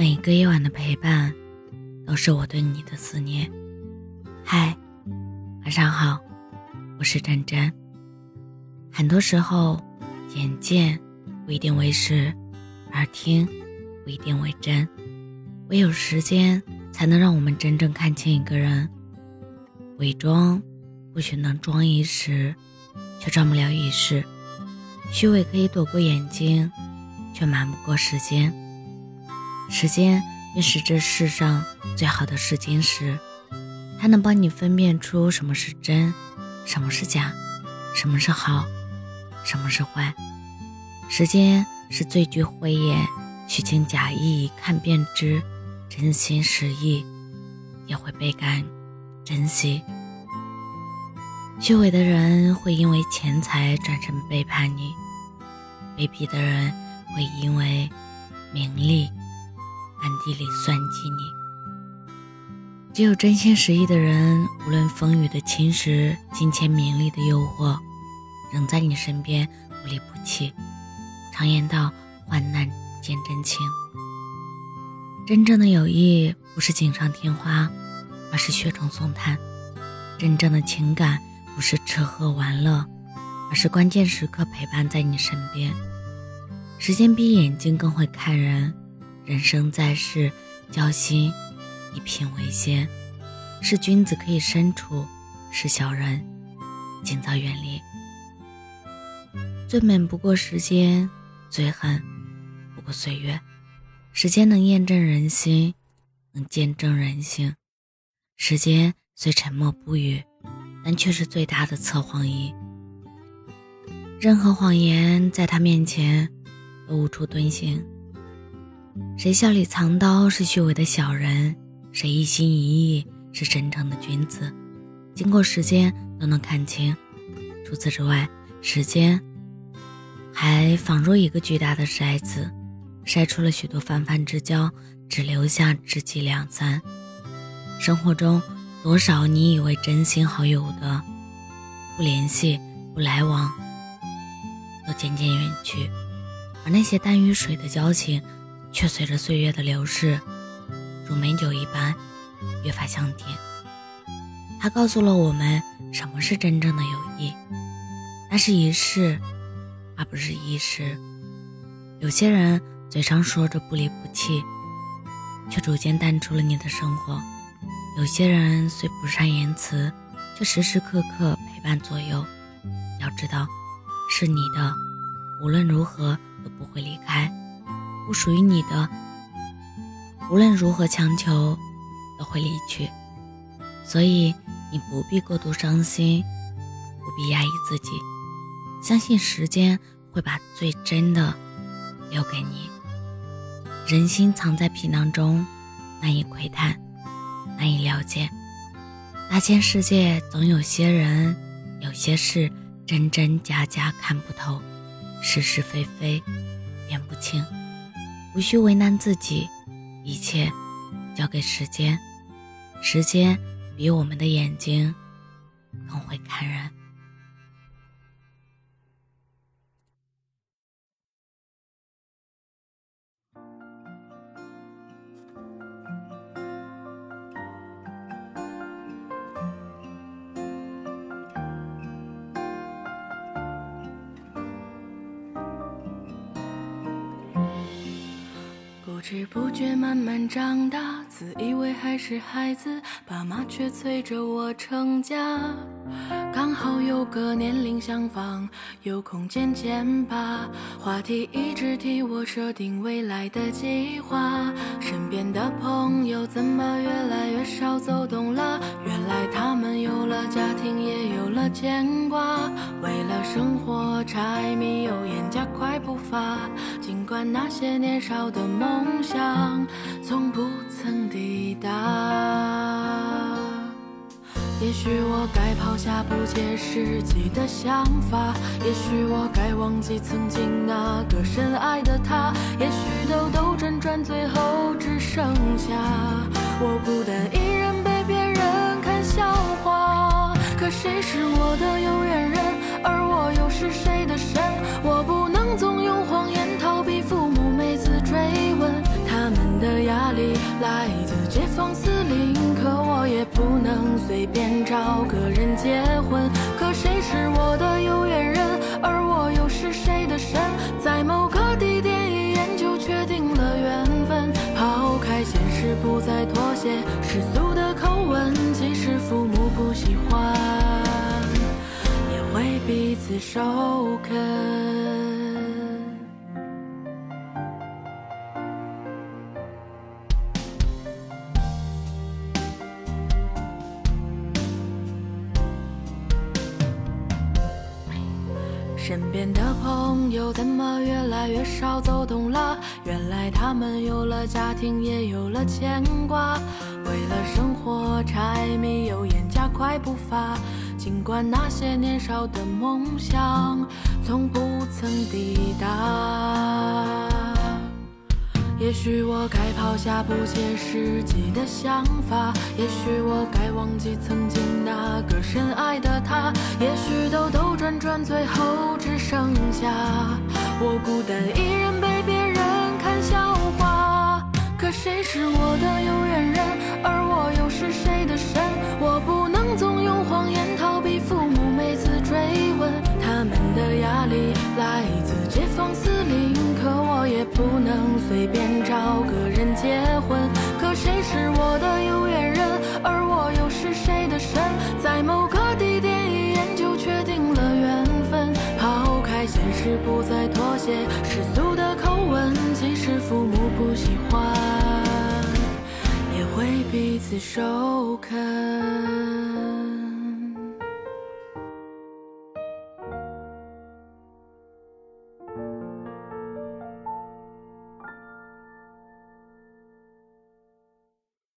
每一个夜晚的陪伴，都是我对你的思念。嗨，晚上好，我是真真。很多时候，眼见不一定为实，耳听不一定为真。唯有时间，才能让我们真正看清一个人。伪装，或许能装一时，却装不了一世。虚伪可以躲过眼睛，却瞒不过时间。时间便是这世上最好的试金石，它能帮你分辨出什么是真，什么是假，什么是好，什么是坏。时间是最具慧眼，虚情假意看便知，真心实意也会倍感珍惜。虚伪的人会因为钱财转身背叛你，卑鄙的人会因为名利。暗地里算计你。只有真心实意的人，无论风雨的侵蚀、金钱名利的诱惑，仍在你身边不离不弃。常言道：“患难见真情。”真正的友谊不是锦上添花，而是雪中送炭；真正的情感不是吃喝玩乐，而是关键时刻陪伴在你身边。时间比眼睛更会看人。人生在世，交心以品为先。是君子可以深处，是小人尽早远离。最美不过时间，最恨不过岁月。时间能验证人心，能见证人性。时间虽沉默不语，但却是最大的测谎仪。任何谎言在他面前都无处遁形。谁笑里藏刀是虚伪的小人，谁一心一意是真诚的君子。经过时间都能看清。除此之外，时间还仿若一个巨大的筛子，筛出了许多泛泛之交，只留下知己两三。生活中，多少你以为真心好友的，不联系、不来往，都渐渐远去，而那些淡于水的交情。却随着岁月的流逝，如美酒一般越发香甜。它告诉了我们什么是真正的友谊，那是一世，而不是一时。有些人嘴上说着不离不弃，却逐渐淡出了你的生活；有些人虽不善言辞，却时时刻刻陪伴左右。要知道，是你的，无论如何都不会离开。不属于你的，无论如何强求，都会离去。所以你不必过度伤心，不必压抑自己，相信时间会把最真的留给你。人心藏在皮囊中，难以窥探，难以了解。大千世界，总有些人，有些事，真真假假看不透，是是非非辨不清。无需为难自己，一切交给时间。时间比我们的眼睛更会看人。不知不觉慢慢长大，自以为还是孩子，爸妈却催着我成家。刚好有个年龄相仿，有空见见吧。话题一直替我设定未来的计划。身边的朋友怎么越来越少走动了？原来他们有了家庭，也有了牵挂。为了生活，柴米油盐加快步伐。尽管那些年少的梦想，从不曾抵达。也许我该抛下不切实际的想法，也许我该忘记曾经那个深爱的他。也许兜兜转转，最后只剩下我孤单一人被别人看笑话。可谁是我的有缘人，而我又是谁随便找个人结婚。可谁是我的有缘人，而我又是谁的神？在某个地点一眼就确定了缘分。抛开现实，不再妥协，世俗的口吻，即使父母不喜欢，也会彼此授肯。身边的朋友怎么越来越少走动了？原来他们有了家庭，也有了牵挂。为了生活，柴米油盐加快步伐。尽管那些年少的梦想，从不曾抵达。也许我该抛下不切实际的想法，也许我该忘记曾经那个深爱的他，也许兜兜转转，最后只剩下我孤单一人被别人看笑话。可谁是我的有缘人，而我又是谁的神？我不能总用谎言逃避父母每次追问，他们的压力来自街坊四邻，可我也不能随便世俗的口吻，即使父母不喜欢，也会彼此首肯。